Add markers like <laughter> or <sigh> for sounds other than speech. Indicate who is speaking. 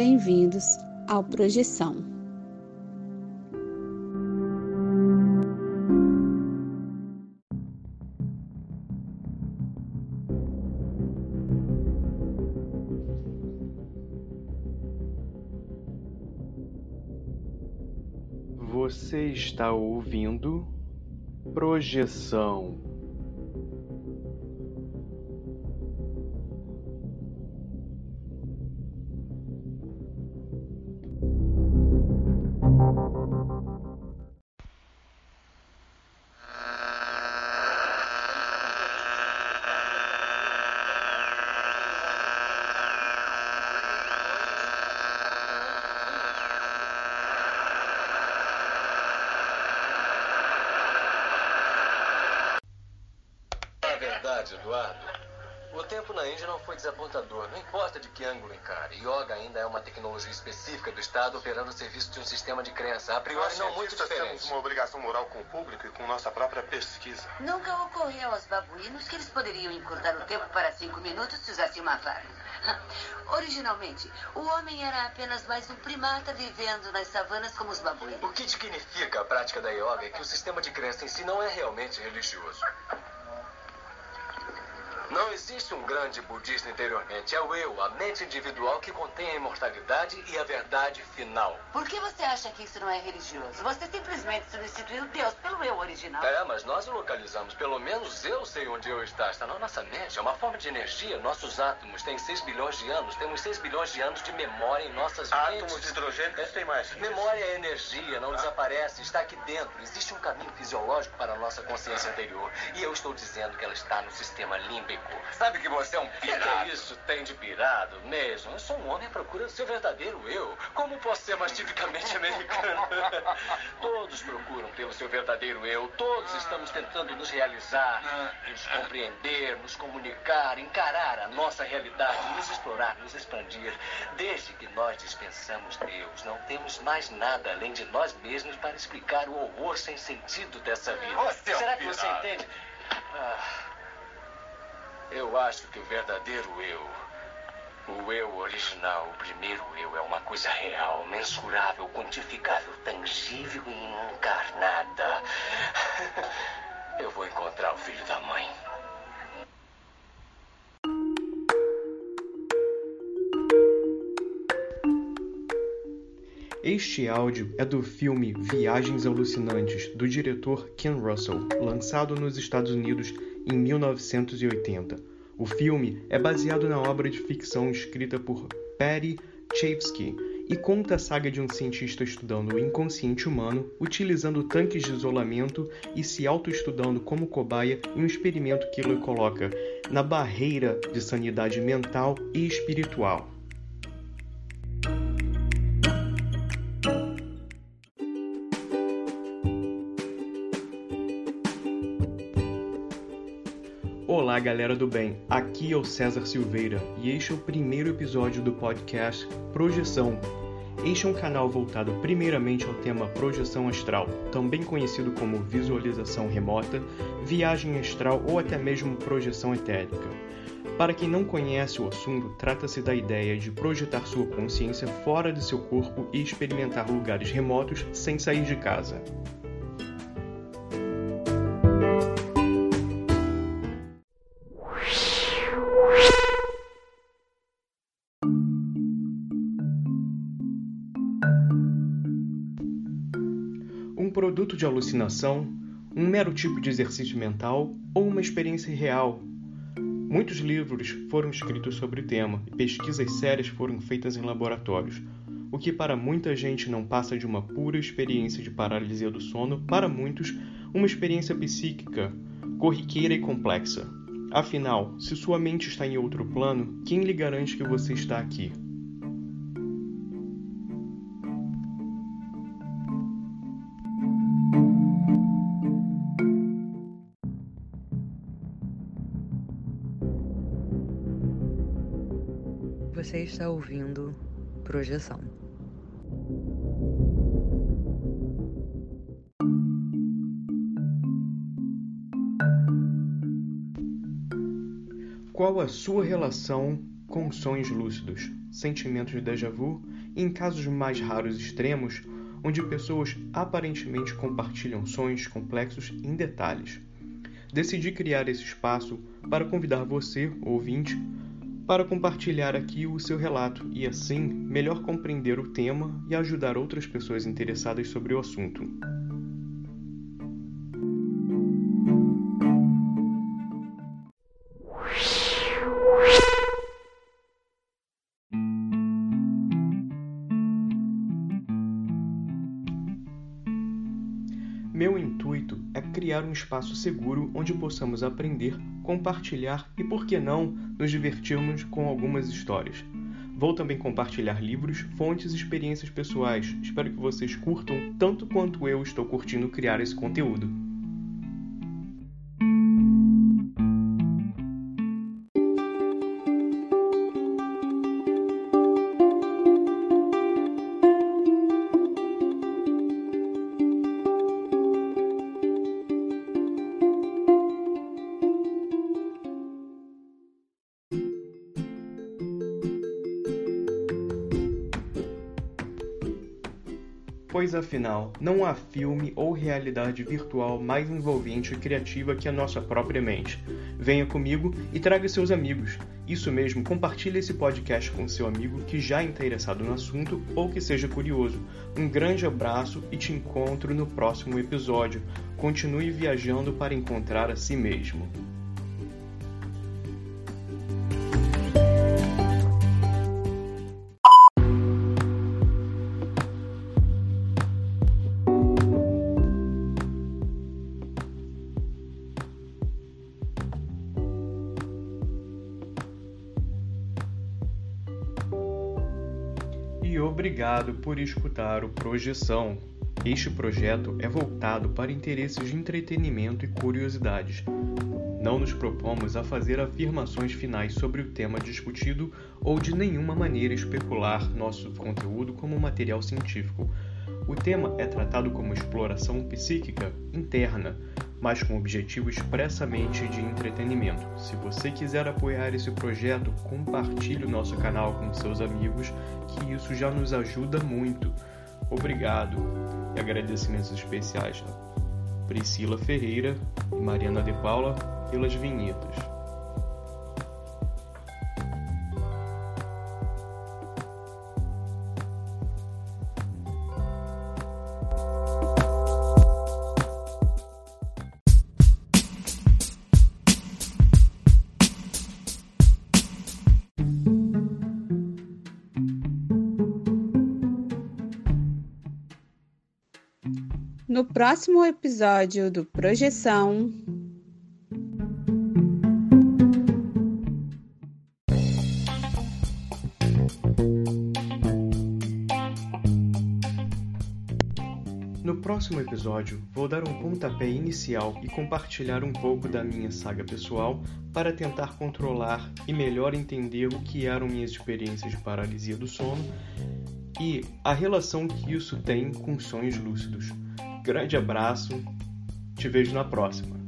Speaker 1: bem-vindos ao Projeção.
Speaker 2: Você está ouvindo Projeção.
Speaker 3: Eduardo. O tempo na Índia não foi desapontador, não importa de que ângulo encare. Yoga ainda é uma tecnologia específica do Estado operando o serviço de um sistema de crença, a priori
Speaker 4: Nós
Speaker 3: não muito diferente.
Speaker 4: temos uma obrigação moral com o público e com nossa própria pesquisa.
Speaker 5: Nunca ocorreu aos babuínos que eles poderiam encurtar o tempo para cinco minutos se usassem uma faca. <laughs> Originalmente, o homem era apenas mais um primata vivendo nas savanas como os babuínos.
Speaker 3: O que significa a prática da yoga é que o sistema de crença em si não é realmente religioso. Não existe um grande budista interiormente. É o eu, a mente individual que contém a imortalidade e a verdade final.
Speaker 5: Por que você acha que isso não é religioso? Você simplesmente substituiu Deus pelo eu original.
Speaker 3: É, mas nós o localizamos. Pelo menos eu sei onde eu está. Está na nossa mente. É uma forma de energia. Nossos átomos têm 6 bilhões de anos. Temos 6 bilhões de anos de memória em nossas
Speaker 4: Átomos
Speaker 3: mentes.
Speaker 4: hidrogênicos têm mais.
Speaker 3: Memória é energia, não desaparece, está aqui dentro. Existe um caminho fisiológico para a nossa consciência anterior. E eu estou dizendo que ela está no sistema límbico.
Speaker 6: Sabe que você é um
Speaker 3: O que que isso tem de pirado mesmo? Eu sou um homem à procura do seu verdadeiro eu. Como posso ser mais tipicamente americano? <laughs> Todos procuram pelo seu verdadeiro eu. Todos estamos tentando nos realizar, nos compreender, nos comunicar, encarar a nossa realidade, nos explorar, nos expandir. Desde que nós dispensamos Deus, não temos mais nada além de nós mesmos para explicar o horror sem sentido dessa vida.
Speaker 6: Você é um
Speaker 3: Será que você
Speaker 6: pirata.
Speaker 3: entende? Ah, eu acho que o verdadeiro eu, o eu original, o primeiro eu, é uma coisa real, mensurável, quantificável, tangível e encarnada. <laughs> Eu vou encontrar o filho da mãe.
Speaker 2: Este áudio é do filme Viagens Alucinantes, do diretor Ken Russell, lançado nos Estados Unidos em 1980. O filme é baseado na obra de ficção escrita por Patty Chayefsky e conta a saga de um cientista estudando o inconsciente humano, utilizando tanques de isolamento e se autoestudando como cobaia em um experimento que ele coloca na barreira de sanidade mental e espiritual. Olá, galera do bem. Aqui é o César Silveira e este é o primeiro episódio do podcast Projeção. Este é um canal voltado primeiramente ao tema projeção astral, também conhecido como visualização remota, viagem astral ou até mesmo projeção etérica. Para quem não conhece o assunto, trata-se da ideia de projetar sua consciência fora de seu corpo e experimentar lugares remotos sem sair de casa. Um produto de alucinação, um mero tipo de exercício mental ou uma experiência real. Muitos livros foram escritos sobre o tema e pesquisas sérias foram feitas em laboratórios, o que para muita gente não passa de uma pura experiência de paralisia do sono, para muitos, uma experiência psíquica, corriqueira e complexa. Afinal, se sua mente está em outro plano, quem lhe garante que você está aqui?
Speaker 7: Você está ouvindo Projeção.
Speaker 2: Qual a sua relação com sonhos lúcidos, sentimentos de déjà vu e em casos mais raros extremos, onde pessoas aparentemente compartilham sonhos complexos em detalhes. Decidi criar esse espaço para convidar você, ouvinte, para compartilhar aqui o seu relato e assim melhor compreender o tema e ajudar outras pessoas interessadas sobre o assunto. Criar um espaço seguro onde possamos aprender, compartilhar e, por que não, nos divertirmos com algumas histórias. Vou também compartilhar livros, fontes e experiências pessoais. Espero que vocês curtam tanto quanto eu estou curtindo criar esse conteúdo. Pois afinal, não há filme ou realidade virtual mais envolvente e criativa que a nossa própria mente. Venha comigo e traga seus amigos. Isso mesmo, compartilhe esse podcast com seu amigo que já é interessado no assunto ou que seja curioso. Um grande abraço e te encontro no próximo episódio. Continue viajando para encontrar a si mesmo. Obrigado por escutar o Projeção. Este projeto é voltado para interesses de entretenimento e curiosidades. Não nos propomos a fazer afirmações finais sobre o tema discutido ou de nenhuma maneira especular nosso conteúdo como material científico. O tema é tratado como exploração psíquica interna, mas com objetivo expressamente de entretenimento. Se você quiser apoiar esse projeto, compartilhe o nosso canal com seus amigos, que isso já nos ajuda muito. Obrigado e agradecimentos especiais a Priscila Ferreira e Mariana de Paula pelas vinhetas.
Speaker 1: No próximo episódio do Projeção.
Speaker 2: No próximo episódio, vou dar um pontapé inicial e compartilhar um pouco da minha saga pessoal para tentar controlar e melhor entender o que eram minhas experiências de paralisia do sono e a relação que isso tem com sonhos lúcidos. Grande abraço, te vejo na próxima.